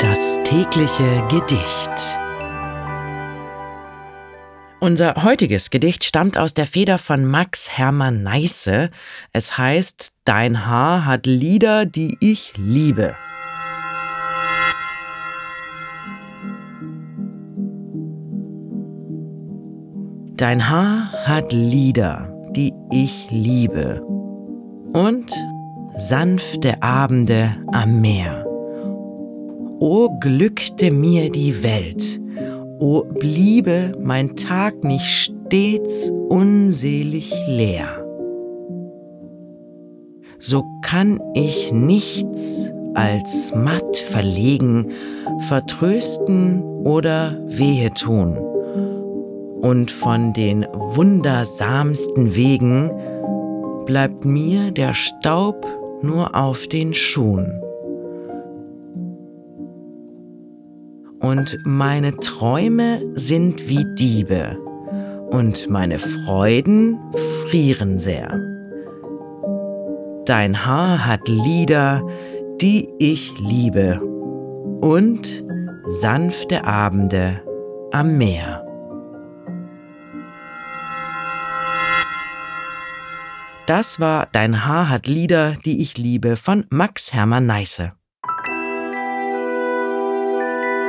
Das tägliche Gedicht. Unser heutiges Gedicht stammt aus der Feder von Max Hermann Neisse. Es heißt Dein Haar hat Lieder, die ich liebe. Dein Haar hat Lieder, die ich liebe. Und sanfte Abende am Meer. O glückte mir die Welt, o bliebe mein Tag nicht stets unselig leer. So kann ich nichts als matt verlegen, vertrösten oder wehe tun. Und von den wundersamsten Wegen bleibt mir der Staub nur auf den Schuhen. Und meine Träume sind wie Diebe, und meine Freuden frieren sehr. Dein Haar hat Lieder, die ich liebe, und sanfte Abende am Meer. Das war Dein Haar hat Lieder, die ich liebe von Max Hermann Neisse.